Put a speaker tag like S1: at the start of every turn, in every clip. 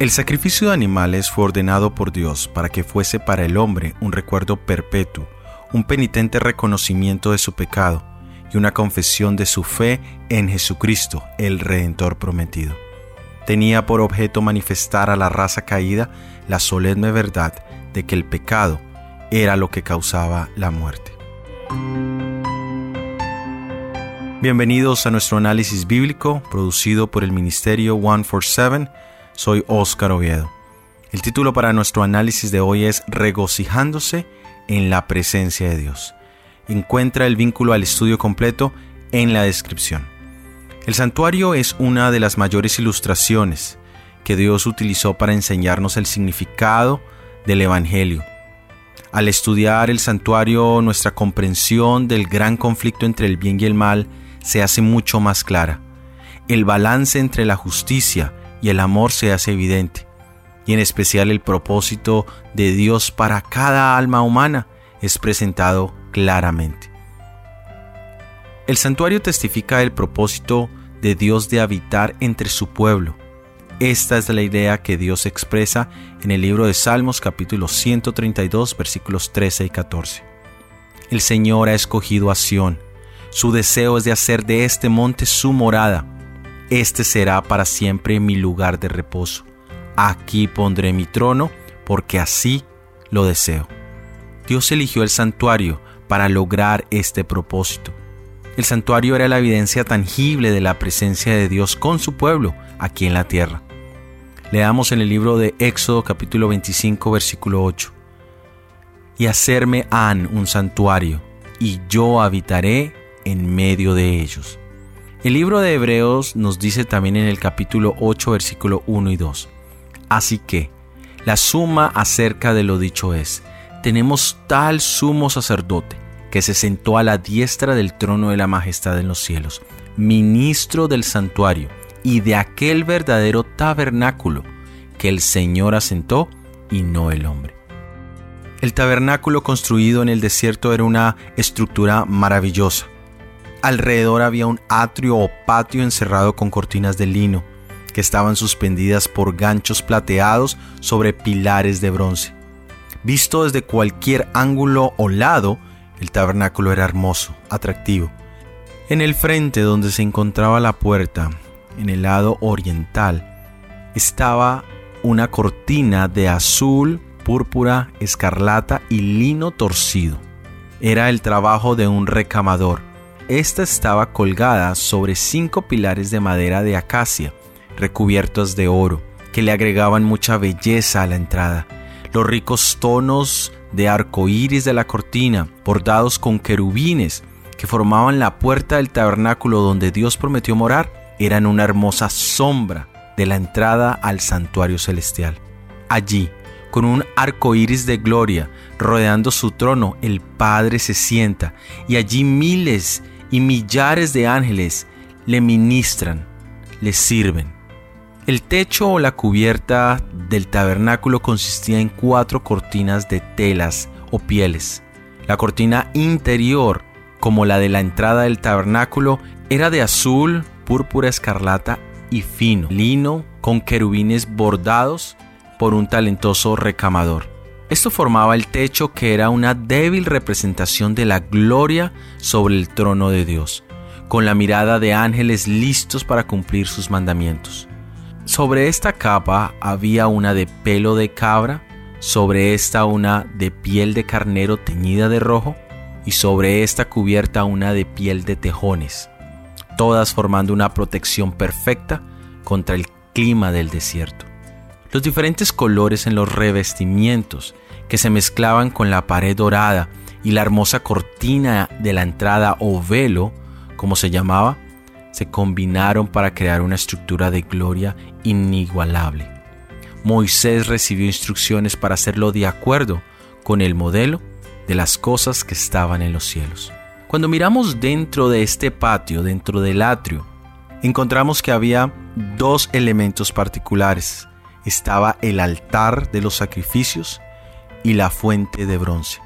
S1: El sacrificio de animales fue ordenado por Dios para que fuese para el hombre un recuerdo perpetuo, un penitente reconocimiento de su pecado y una confesión de su fe en Jesucristo, el Redentor prometido. Tenía por objeto manifestar a la raza caída la solemne verdad de que el pecado era lo que causaba la muerte. Bienvenidos a nuestro análisis bíblico producido por el Ministerio 147 soy Óscar Oviedo. El título para nuestro análisis de hoy es Regocijándose en la presencia de Dios. Encuentra el vínculo al estudio completo en la descripción. El santuario es una de las mayores ilustraciones que Dios utilizó para enseñarnos el significado del Evangelio. Al estudiar el santuario, nuestra comprensión del gran conflicto entre el bien y el mal se hace mucho más clara. El balance entre la justicia y el amor se hace evidente, y en especial el propósito de Dios para cada alma humana es presentado claramente. El santuario testifica el propósito de Dios de habitar entre su pueblo. Esta es la idea que Dios expresa en el libro de Salmos capítulo 132 versículos 13 y 14. El Señor ha escogido a Sión. Su deseo es de hacer de este monte su morada este será para siempre mi lugar de reposo. Aquí pondré mi trono, porque así lo deseo. Dios eligió el santuario para lograr este propósito. El santuario era la evidencia tangible de la presencia de Dios con su pueblo aquí en la tierra. Leamos en el libro de Éxodo capítulo 25 versículo 8. Y hacerme han un santuario, y yo habitaré en medio de ellos. El libro de Hebreos nos dice también en el capítulo 8, versículo 1 y 2. Así que, la suma acerca de lo dicho es, tenemos tal sumo sacerdote que se sentó a la diestra del trono de la majestad en los cielos, ministro del santuario y de aquel verdadero tabernáculo que el Señor asentó y no el hombre. El tabernáculo construido en el desierto era una estructura maravillosa Alrededor había un atrio o patio encerrado con cortinas de lino, que estaban suspendidas por ganchos plateados sobre pilares de bronce. Visto desde cualquier ángulo o lado, el tabernáculo era hermoso, atractivo. En el frente donde se encontraba la puerta, en el lado oriental, estaba una cortina de azul, púrpura, escarlata y lino torcido. Era el trabajo de un recamador esta estaba colgada sobre cinco pilares de madera de acacia, recubiertos de oro, que le agregaban mucha belleza a la entrada. Los ricos tonos de arco iris de la cortina, bordados con querubines, que formaban la puerta del tabernáculo donde Dios prometió morar, eran una hermosa sombra de la entrada al santuario celestial. Allí, con un arco iris de gloria rodeando su trono, el Padre se sienta y allí miles y millares de ángeles le ministran, le sirven. El techo o la cubierta del tabernáculo consistía en cuatro cortinas de telas o pieles. La cortina interior, como la de la entrada del tabernáculo, era de azul, púrpura escarlata y fino, lino con querubines bordados por un talentoso recamador. Esto formaba el techo que era una débil representación de la gloria sobre el trono de Dios, con la mirada de ángeles listos para cumplir sus mandamientos. Sobre esta capa había una de pelo de cabra, sobre esta una de piel de carnero teñida de rojo, y sobre esta cubierta una de piel de tejones, todas formando una protección perfecta contra el clima del desierto. Los diferentes colores en los revestimientos que se mezclaban con la pared dorada y la hermosa cortina de la entrada o velo, como se llamaba, se combinaron para crear una estructura de gloria inigualable. Moisés recibió instrucciones para hacerlo de acuerdo con el modelo de las cosas que estaban en los cielos. Cuando miramos dentro de este patio, dentro del atrio, encontramos que había dos elementos particulares. Estaba el altar de los sacrificios y la fuente de bronce.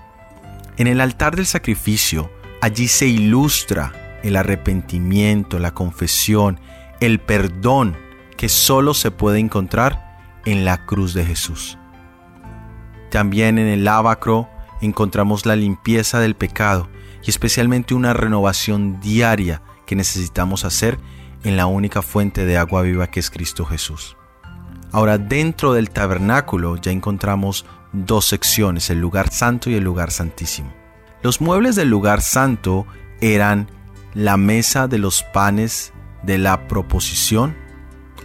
S1: En el altar del sacrificio, allí se ilustra el arrepentimiento, la confesión, el perdón que solo se puede encontrar en la cruz de Jesús. También en el lavacro encontramos la limpieza del pecado y especialmente una renovación diaria que necesitamos hacer en la única fuente de agua viva que es Cristo Jesús. Ahora dentro del tabernáculo ya encontramos dos secciones, el lugar santo y el lugar santísimo. Los muebles del lugar santo eran la mesa de los panes de la proposición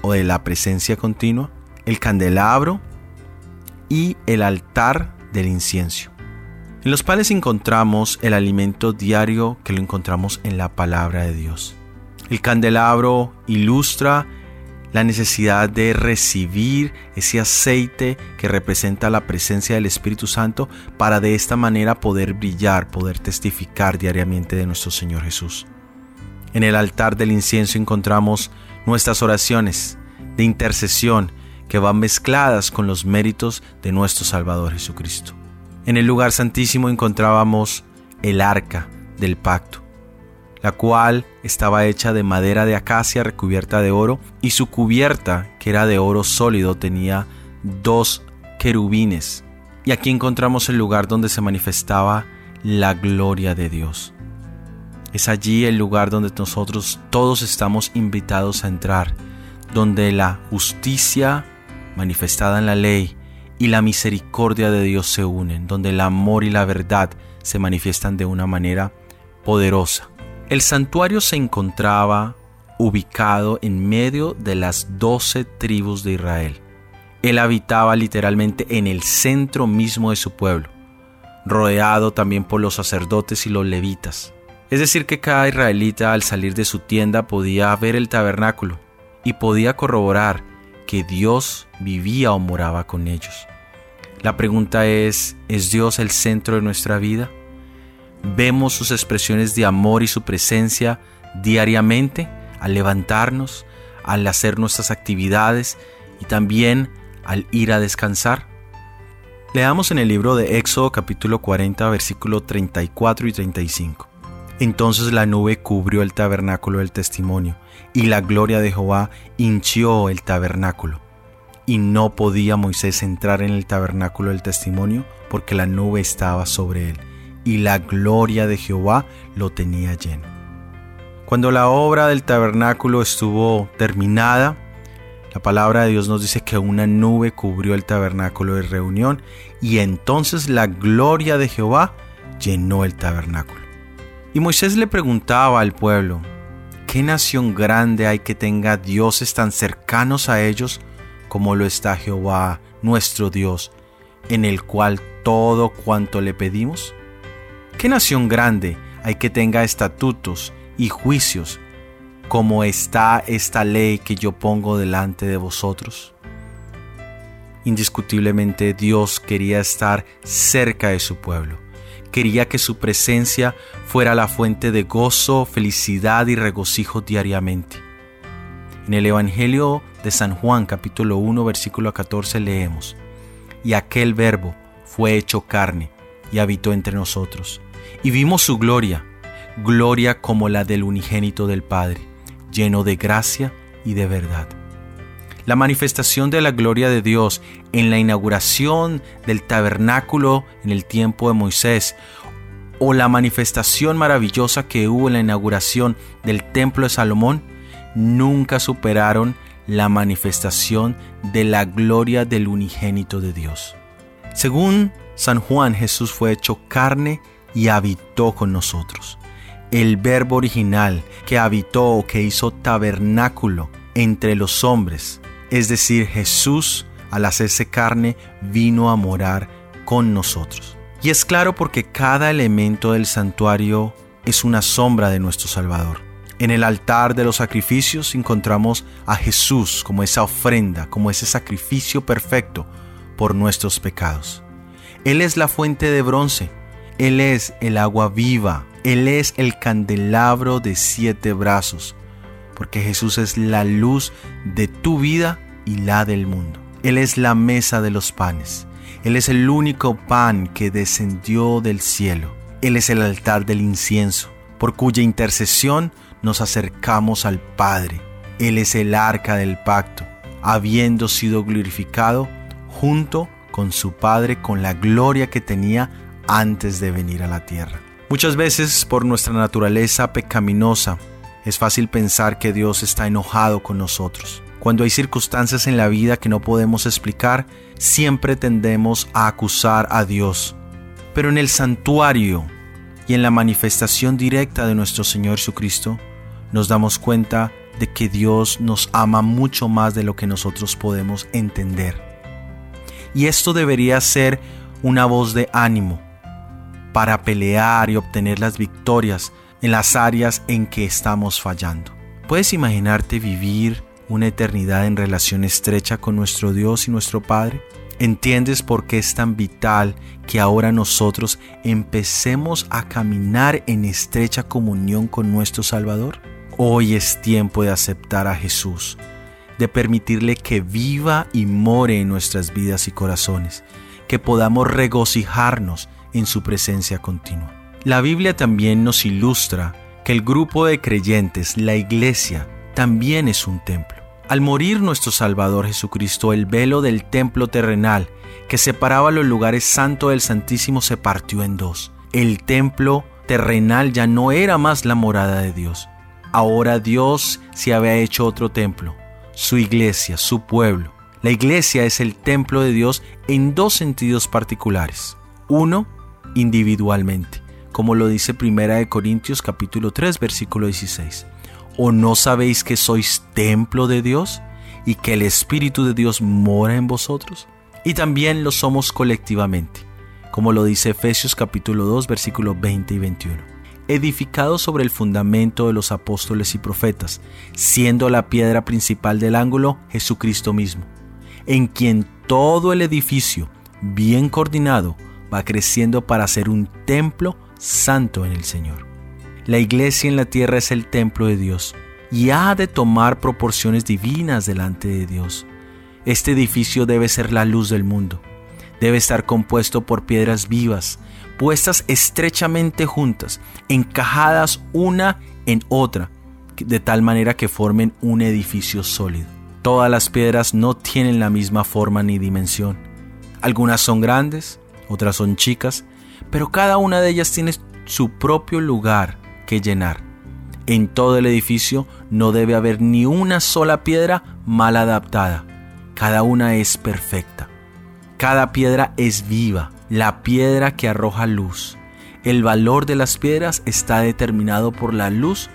S1: o de la presencia continua, el candelabro y el altar del incienso. En los panes encontramos el alimento diario que lo encontramos en la palabra de Dios. El candelabro ilustra la necesidad de recibir ese aceite que representa la presencia del Espíritu Santo para de esta manera poder brillar, poder testificar diariamente de nuestro Señor Jesús. En el altar del incienso encontramos nuestras oraciones de intercesión que van mezcladas con los méritos de nuestro Salvador Jesucristo. En el lugar santísimo encontrábamos el arca del pacto, la cual estaba hecha de madera de acacia recubierta de oro y su cubierta, que era de oro sólido, tenía dos querubines. Y aquí encontramos el lugar donde se manifestaba la gloria de Dios. Es allí el lugar donde nosotros todos estamos invitados a entrar, donde la justicia manifestada en la ley y la misericordia de Dios se unen, donde el amor y la verdad se manifiestan de una manera poderosa. El santuario se encontraba ubicado en medio de las doce tribus de Israel. Él habitaba literalmente en el centro mismo de su pueblo, rodeado también por los sacerdotes y los levitas. Es decir, que cada israelita al salir de su tienda podía ver el tabernáculo y podía corroborar que Dios vivía o moraba con ellos. La pregunta es, ¿es Dios el centro de nuestra vida? ¿Vemos sus expresiones de amor y su presencia diariamente al levantarnos, al hacer nuestras actividades y también al ir a descansar? Leamos en el libro de Éxodo capítulo 40 versículo 34 y 35. Entonces la nube cubrió el tabernáculo del testimonio, y la gloria de Jehová hinchió el tabernáculo. Y no podía Moisés entrar en el tabernáculo del testimonio, porque la nube estaba sobre él, y la gloria de Jehová lo tenía lleno. Cuando la obra del tabernáculo estuvo terminada, la palabra de Dios nos dice que una nube cubrió el tabernáculo de reunión, y entonces la gloria de Jehová llenó el tabernáculo. Y Moisés le preguntaba al pueblo, ¿qué nación grande hay que tenga dioses tan cercanos a ellos como lo está Jehová, nuestro Dios, en el cual todo cuanto le pedimos? ¿Qué nación grande hay que tenga estatutos y juicios como está esta ley que yo pongo delante de vosotros? Indiscutiblemente Dios quería estar cerca de su pueblo quería que su presencia fuera la fuente de gozo, felicidad y regocijo diariamente. En el Evangelio de San Juan capítulo 1 versículo 14 leemos, Y aquel verbo fue hecho carne y habitó entre nosotros, y vimos su gloria, gloria como la del unigénito del Padre, lleno de gracia y de verdad la manifestación de la gloria de Dios en la inauguración del tabernáculo en el tiempo de Moisés, o la manifestación maravillosa que hubo en la inauguración del templo de Salomón, nunca superaron la manifestación de la gloria del unigénito de Dios. Según San Juan, Jesús fue hecho carne y habitó con nosotros. El verbo original que habitó o que hizo tabernáculo entre los hombres es decir, Jesús, al hacerse carne, vino a morar con nosotros. Y es claro porque cada elemento del santuario es una sombra de nuestro Salvador. En el altar de los sacrificios encontramos a Jesús como esa ofrenda, como ese sacrificio perfecto por nuestros pecados. Él es la fuente de bronce, Él es el agua viva, Él es el candelabro de siete brazos, porque Jesús es la luz de tu vida y la del mundo. Él es la mesa de los panes. Él es el único pan que descendió del cielo. Él es el altar del incienso, por cuya intercesión nos acercamos al Padre. Él es el arca del pacto, habiendo sido glorificado junto con su Padre con la gloria que tenía antes de venir a la tierra. Muchas veces por nuestra naturaleza pecaminosa es fácil pensar que Dios está enojado con nosotros. Cuando hay circunstancias en la vida que no podemos explicar, siempre tendemos a acusar a Dios. Pero en el santuario y en la manifestación directa de nuestro Señor Jesucristo, nos damos cuenta de que Dios nos ama mucho más de lo que nosotros podemos entender. Y esto debería ser una voz de ánimo para pelear y obtener las victorias en las áreas en que estamos fallando. ¿Puedes imaginarte vivir una eternidad en relación estrecha con nuestro Dios y nuestro Padre? ¿Entiendes por qué es tan vital que ahora nosotros empecemos a caminar en estrecha comunión con nuestro Salvador? Hoy es tiempo de aceptar a Jesús, de permitirle que viva y more en nuestras vidas y corazones, que podamos regocijarnos en su presencia continua. La Biblia también nos ilustra que el grupo de creyentes, la iglesia, también es un templo. Al morir nuestro Salvador Jesucristo, el velo del templo terrenal que separaba los lugares santos del Santísimo se partió en dos. El templo terrenal ya no era más la morada de Dios. Ahora Dios se había hecho otro templo, su iglesia, su pueblo. La iglesia es el templo de Dios en dos sentidos particulares. Uno, individualmente, como lo dice Primera de Corintios capítulo 3 versículo 16. ¿O no sabéis que sois templo de Dios y que el Espíritu de Dios mora en vosotros? Y también lo somos colectivamente, como lo dice Efesios capítulo 2 versículos 20 y 21. Edificado sobre el fundamento de los apóstoles y profetas, siendo la piedra principal del ángulo Jesucristo mismo, en quien todo el edificio, bien coordinado, va creciendo para ser un templo santo en el Señor. La iglesia en la tierra es el templo de Dios y ha de tomar proporciones divinas delante de Dios. Este edificio debe ser la luz del mundo. Debe estar compuesto por piedras vivas, puestas estrechamente juntas, encajadas una en otra, de tal manera que formen un edificio sólido. Todas las piedras no tienen la misma forma ni dimensión. Algunas son grandes, otras son chicas, pero cada una de ellas tiene su propio lugar que llenar. En todo el edificio no debe haber ni una sola piedra mal adaptada. Cada una es perfecta. Cada piedra es viva, la piedra que arroja luz. El valor de las piedras está determinado por la luz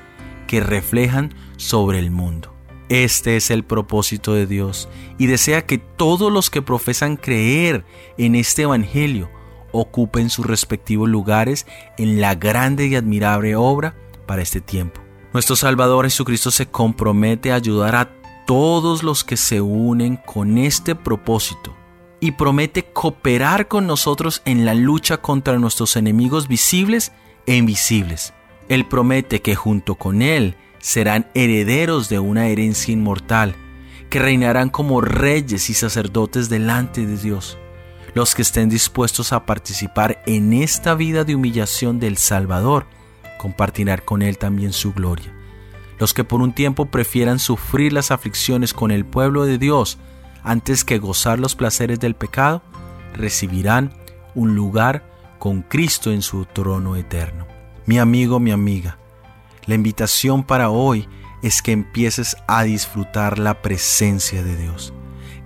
S1: que reflejan sobre el mundo. Este es el propósito de Dios y desea que todos los que profesan creer en este Evangelio ocupen sus respectivos lugares en la grande y admirable obra para este tiempo. Nuestro Salvador Jesucristo se compromete a ayudar a todos los que se unen con este propósito y promete cooperar con nosotros en la lucha contra nuestros enemigos visibles e invisibles. Él promete que junto con Él serán herederos de una herencia inmortal, que reinarán como reyes y sacerdotes delante de Dios. Los que estén dispuestos a participar en esta vida de humillación del Salvador compartirán con Él también su gloria. Los que por un tiempo prefieran sufrir las aflicciones con el pueblo de Dios antes que gozar los placeres del pecado, recibirán un lugar con Cristo en su trono eterno. Mi amigo, mi amiga, la invitación para hoy es que empieces a disfrutar la presencia de Dios,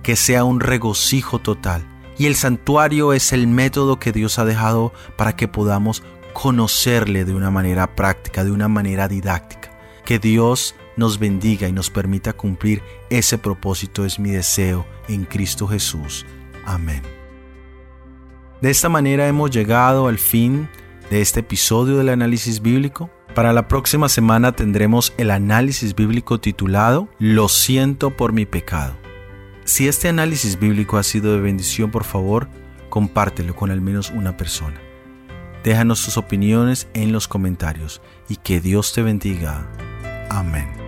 S1: que sea un regocijo total y el santuario es el método que Dios ha dejado para que podamos conocerle de una manera práctica, de una manera didáctica. Que Dios nos bendiga y nos permita cumplir ese propósito es mi deseo en Cristo Jesús. Amén. De esta manera hemos llegado al fin de este episodio del análisis bíblico. Para la próxima semana tendremos el análisis bíblico titulado Lo siento por mi pecado. Si este análisis bíblico ha sido de bendición, por favor, compártelo con al menos una persona. Déjanos tus opiniones en los comentarios y que Dios te bendiga. Amén.